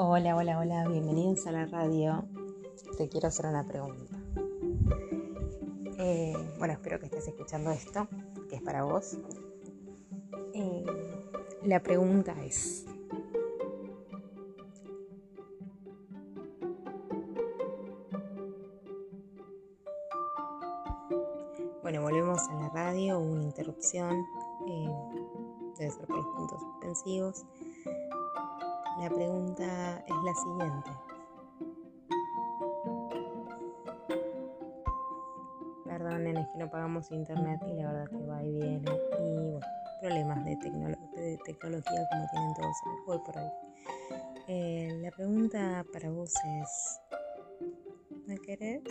Hola, hola, hola, bienvenidos a la radio. Te quiero hacer una pregunta. Eh, bueno, espero que estés escuchando esto, que es para vos. Eh, la pregunta es, Bueno, volvemos a la radio, hubo una interrupción, eh, debe ser por los puntos suspensivos. La pregunta es la siguiente. Perdonen, es que no pagamos internet y la verdad que va y viene. Y bueno, problemas de, tecnología como tienen todos hoy por hoy. Eh, la pregunta para vos es, ¿me querés?